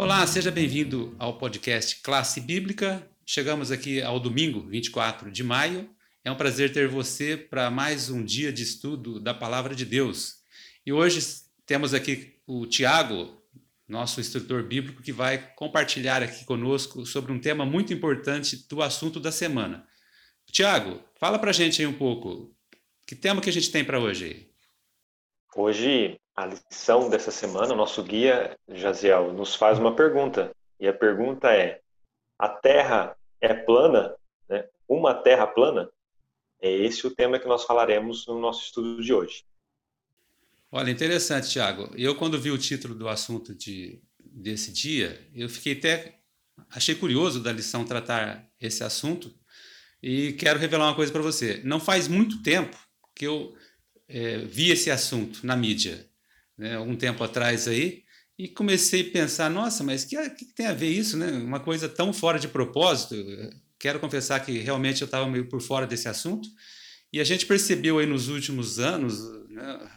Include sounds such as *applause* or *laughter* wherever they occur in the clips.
Olá, seja bem-vindo ao podcast Classe Bíblica. Chegamos aqui ao domingo, 24 de maio. É um prazer ter você para mais um dia de estudo da Palavra de Deus. E hoje temos aqui o Tiago, nosso instrutor bíblico, que vai compartilhar aqui conosco sobre um tema muito importante do assunto da semana. Tiago, fala para a gente aí um pouco. Que tema que a gente tem para hoje? Hoje, a lição dessa semana, o nosso guia, Jaziel, nos faz uma pergunta. E a pergunta é: a Terra é plana? Né? Uma Terra plana? É esse o tema que nós falaremos no nosso estudo de hoje. Olha, interessante, Tiago. Eu, quando vi o título do assunto de, desse dia, eu fiquei até. Achei curioso da lição tratar esse assunto e quero revelar uma coisa para você. Não faz muito tempo que eu é, vi esse assunto na mídia, né, algum tempo atrás aí, e comecei a pensar: nossa, mas que, que tem a ver isso, né? Uma coisa tão fora de propósito. Quero confessar que realmente eu estava meio por fora desse assunto. E a gente percebeu aí nos últimos anos, né,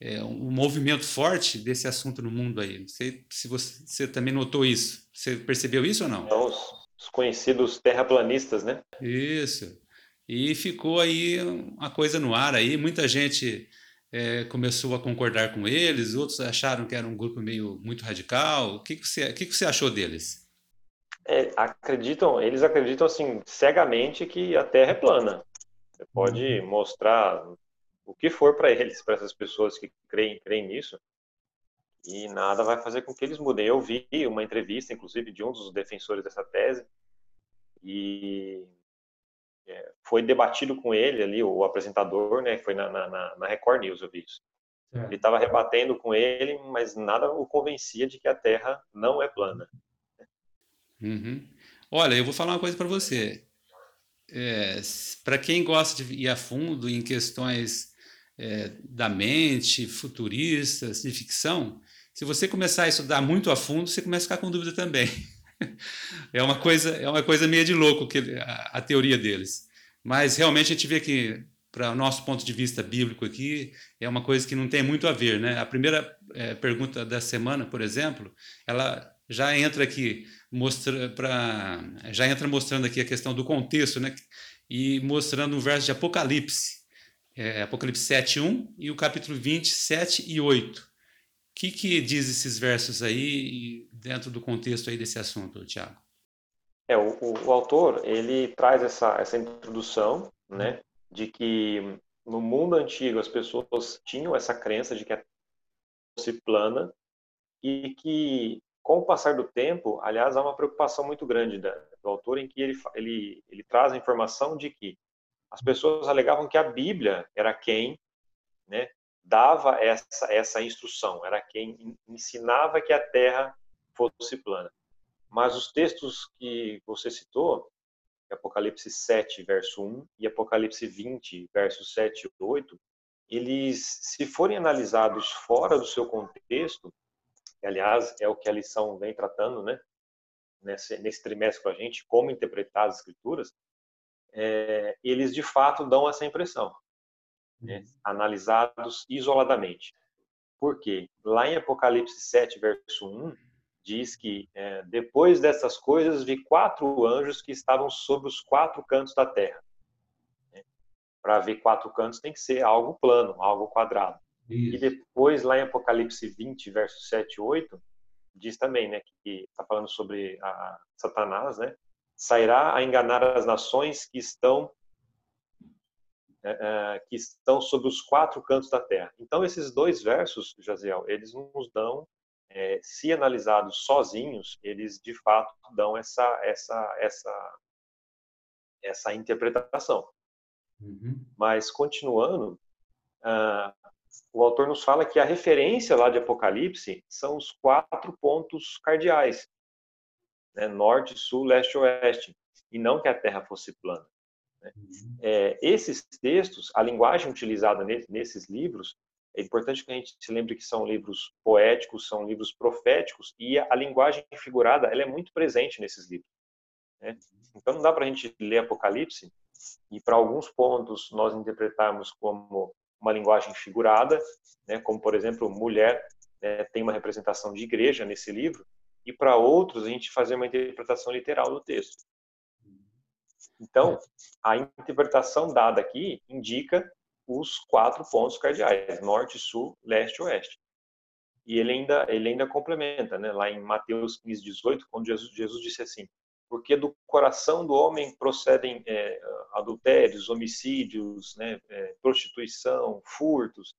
é, um movimento forte desse assunto no mundo aí. Não sei se você, você também notou isso. Você percebeu isso ou não? Então, os conhecidos terraplanistas, né? Isso. E ficou aí uma coisa no ar aí. Muita gente é, começou a concordar com eles, outros acharam que era um grupo meio muito radical. O que, que, você, o que, que você achou deles? É, acreditam, eles acreditam assim cegamente que a Terra é plana. Você pode uhum. mostrar o que for para eles, para essas pessoas que creem, creem nisso, e nada vai fazer com que eles mudem. Eu vi uma entrevista, inclusive, de um dos defensores dessa tese, e é, foi debatido com ele ali, o apresentador, né, foi na, na, na Record News, eu vi isso. É. Ele estava rebatendo com ele, mas nada o convencia de que a Terra não é plana. Uhum. Olha, eu vou falar uma coisa para você. É, para quem gosta de ir a fundo em questões é, da mente, futuristas, de ficção, se você começar a estudar muito a fundo, você começa a ficar com dúvida também. *laughs* é uma coisa, é uma coisa meio de louco que a, a teoria deles. Mas realmente a gente vê que para o nosso ponto de vista bíblico aqui, é uma coisa que não tem muito a ver, né? A primeira é, pergunta da semana, por exemplo, ela já entra aqui mostra para já entra mostrando aqui a questão do contexto, né? E mostrando um verso de Apocalipse, é, Apocalipse 7, 1 e o capítulo 20, 7 e 8. Que, que diz esses versos aí dentro do contexto aí desse assunto, Tiago? É, o, o, o, autor, ele traz essa, essa introdução, né, de que no mundo antigo as pessoas tinham essa crença de que a fosse plana e que com o passar do tempo, aliás, há uma preocupação muito grande da, do autor em que ele, ele, ele traz a informação de que as pessoas alegavam que a Bíblia era quem né, dava essa, essa instrução, era quem ensinava que a Terra fosse plana. Mas os textos que você citou, Apocalipse 7, verso 1 e Apocalipse 20, versos 7 e 8, eles, se forem analisados fora do seu contexto, que, aliás, é o que a lição vem tratando, né, nesse, nesse trimestre com a gente, como interpretar as escrituras, é, eles de fato dão essa impressão, né? Analisados isoladamente. Por quê? Lá em Apocalipse 7, verso 1, diz que é, depois dessas coisas vi quatro anjos que estavam sobre os quatro cantos da terra. Né? Para ver quatro cantos tem que ser algo plano, algo quadrado. Isso. E depois, lá em Apocalipse 20, verso 7 e 8, diz também né, que está falando sobre a Satanás, né? sairá a enganar as nações que estão que estão sobre os quatro cantos da terra. Então esses dois versos, Jaziel, eles nos dão, é, se analisados sozinhos, eles de fato dão essa essa essa essa interpretação. Uhum. Mas continuando, uh, o autor nos fala que a referência lá de Apocalipse são os quatro pontos cardeais né, norte, sul, leste, oeste, e não que a Terra fosse plana. Uhum. É, esses textos, a linguagem utilizada nesses livros, é importante que a gente se lembre que são livros poéticos, são livros proféticos, e a, a linguagem figurada ela é muito presente nesses livros. Né? Então não dá para a gente ler Apocalipse e para alguns pontos nós interpretarmos como uma linguagem figurada, né? como por exemplo mulher né? tem uma representação de igreja nesse livro, e para outros a gente fazer uma interpretação literal do texto. Então, a interpretação dada aqui indica os quatro pontos cardeais: norte, sul, leste oeste. E ele ainda, ele ainda complementa, né? lá em Mateus 15, 18, quando Jesus, Jesus disse assim: Porque do coração do homem procedem é, adultérios, homicídios, né? É, prostituição, furtos,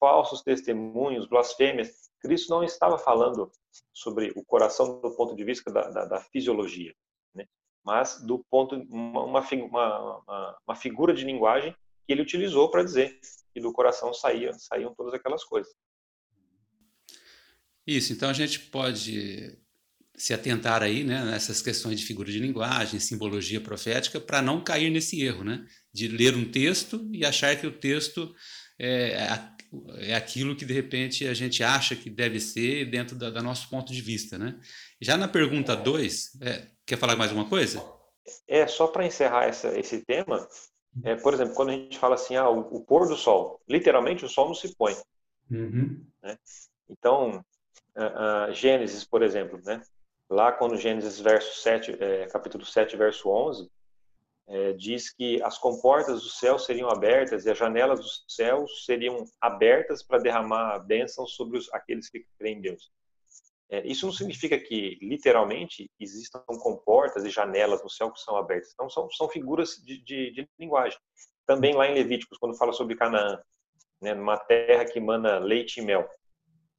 falsos testemunhos, blasfêmias. Cristo não estava falando sobre o coração do ponto de vista da, da, da fisiologia? Mas do ponto uma, uma, uma, uma figura de linguagem que ele utilizou para dizer que do coração saíam, saíam todas aquelas coisas. Isso, então a gente pode se atentar aí, né, nessas questões de figura de linguagem, simbologia profética, para não cair nesse erro, né, de ler um texto e achar que o texto é, é aquilo que de repente a gente acha que deve ser dentro do da nosso ponto de vista, né? Já na pergunta 2, é, quer falar mais alguma coisa? É, só para encerrar essa, esse tema, é, por exemplo, quando a gente fala assim, ah, o, o, pôr do sol, literalmente o sol não se põe. Uhum. Né? Então, Gênesis, por exemplo, né? lá quando Gênesis verso 7, é, capítulo 7, verso 11, é, diz que as comportas do céu seriam abertas e as janelas dos céus seriam abertas para derramar bênçãos sobre os, aqueles que creem em Deus. É, isso não significa que, literalmente, existam comportas e janelas no céu que são abertas. Não, são, são figuras de, de, de linguagem. Também lá em Levíticos, quando fala sobre Canaã, né, numa terra que manda leite e mel.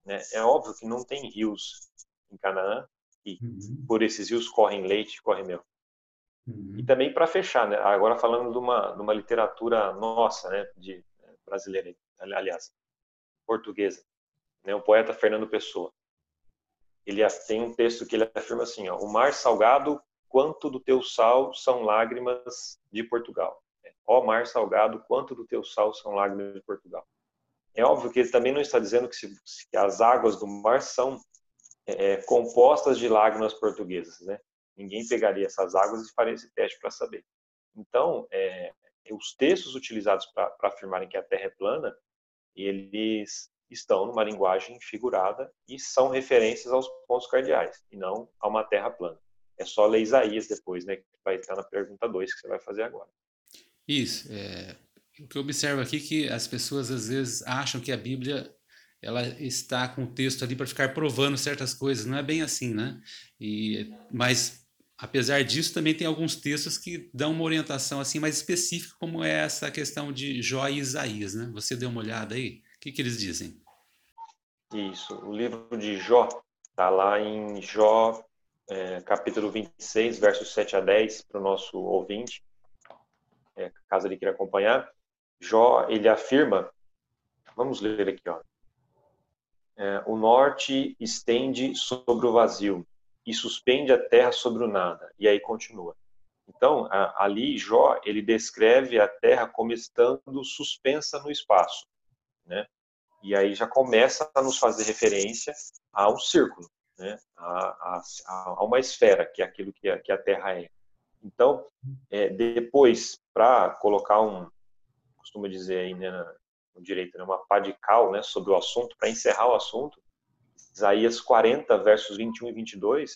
Né, é óbvio que não tem rios em Canaã, e uhum. por esses rios correm leite e corre mel. Uhum. E também para fechar, né, agora falando de uma, de uma literatura nossa, né, de, brasileira, aliás, portuguesa, né, o poeta Fernando Pessoa ele tem um texto que ele afirma assim: ó, o mar salgado, quanto do teu sal são lágrimas de Portugal. Ó mar salgado, quanto do teu sal são lágrimas de Portugal. É óbvio que ele também não está dizendo que, se, que as águas do mar são é, é, compostas de lágrimas portuguesas, né? Ninguém pegaria essas águas e faria esse teste para saber. Então, é, os textos utilizados para afirmarem que a Terra é plana, eles estão numa linguagem figurada e são referências aos pontos cardeais, e não a uma terra plana. É só ler Isaías depois, né, que vai estar na pergunta 2 que você vai fazer agora. Isso. É, o que eu observo aqui é que as pessoas às vezes acham que a Bíblia ela está com o texto ali para ficar provando certas coisas. Não é bem assim, né? E, mas apesar disso, também tem alguns textos que dão uma orientação assim mais específica, como é essa questão de Jó e Isaías, né? Você deu uma olhada aí? O que, que eles dizem? Isso, o livro de Jó está lá em Jó, é, capítulo 26, versos 7 a 10, para o nosso ouvinte, é, caso ele queira acompanhar. Jó, ele afirma, vamos ler aqui, ó. É, o norte estende sobre o vazio e suspende a terra sobre o nada. E aí continua. Então, ali Jó, ele descreve a terra como estando suspensa no espaço né? E aí já começa a nos fazer referência a um círculo, né? A, a, a uma esfera, que é aquilo que a, que a Terra é. Então, é, depois, para colocar um, costumo dizer aí, né, no direito, né, uma pá de cal, né, sobre o assunto, para encerrar o assunto, Isaías 40, versos 21 e 22,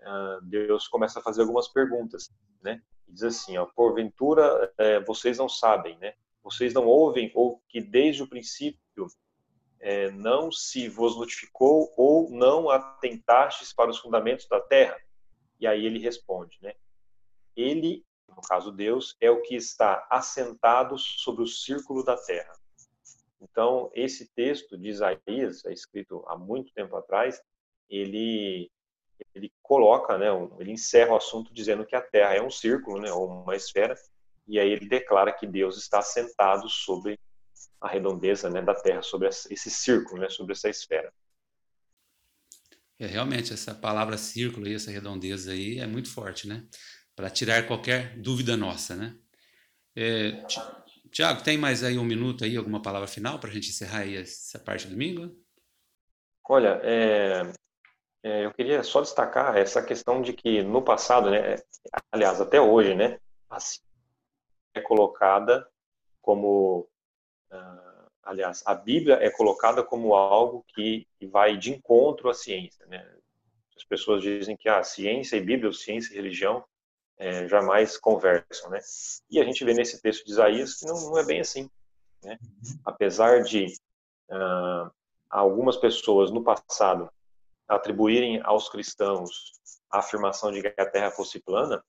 uh, Deus começa a fazer algumas perguntas, né? diz assim, ó, porventura é, vocês não sabem, né? vocês não ouvem ou que desde o princípio é, não se vos notificou ou não atentastes para os fundamentos da terra? E aí ele responde, né? Ele, no caso Deus, é o que está assentado sobre o círculo da terra. Então, esse texto de Isaías, é escrito há muito tempo atrás, ele ele coloca, né, ele encerra o assunto dizendo que a Terra é um círculo, né, ou uma esfera, e aí ele declara que Deus está sentado sobre a redondeza né, da Terra, sobre esse círculo, né, sobre essa esfera. É, realmente, essa palavra círculo e essa redondeza aí é muito forte, né? Para tirar qualquer dúvida nossa, né? É, Tiago, tem mais aí um minuto aí, alguma palavra final para a gente encerrar aí essa parte do domingo? Olha, é, é, eu queria só destacar essa questão de que no passado, né, aliás, até hoje, né, a é colocada como, uh, aliás, a Bíblia é colocada como algo que, que vai de encontro à ciência, né? As pessoas dizem que a ah, ciência e Bíblia, ou ciência e religião, é, jamais conversam, né? E a gente vê nesse texto de Isaías que não, não é bem assim, né? Apesar de uh, algumas pessoas no passado atribuírem aos cristãos a afirmação de que a Terra fosse plana,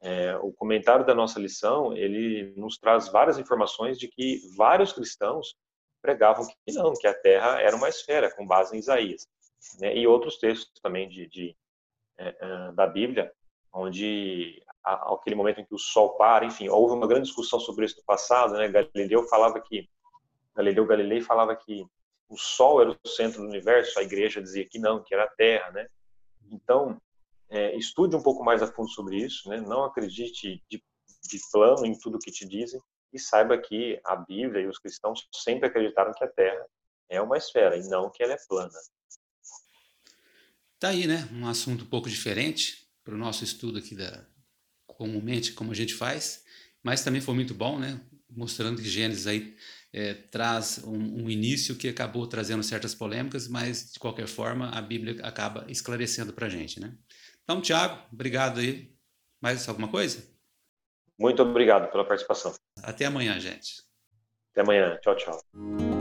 é, o comentário da nossa lição ele nos traz várias informações de que vários cristãos pregavam que não, que a Terra era uma esfera, com base em Isaías, né? e outros textos também de, de é, é da Bíblia, onde aquele momento em que o Sol para, enfim, houve uma grande discussão sobre isso no passado, né? Galileu falava que Galileu Galilei falava que o Sol era o centro do universo, a Igreja dizia que não, que era a Terra, né? Então é, estude um pouco mais a fundo sobre isso, né? não acredite de, de plano em tudo que te dizem e saiba que a Bíblia e os cristãos sempre acreditaram que a Terra é uma esfera e não que ela é plana. Tá aí, né? Um assunto um pouco diferente para o nosso estudo aqui da comumente como a gente faz, mas também foi muito bom, né? Mostrando que Gênesis aí é, traz um, um, início que acabou trazendo certas polêmicas, mas de qualquer forma a Bíblia acaba esclarecendo para a gente, né? Então, Tiago, obrigado aí. Mais alguma coisa? Muito obrigado pela participação. Até amanhã, gente. Até amanhã. Tchau, tchau.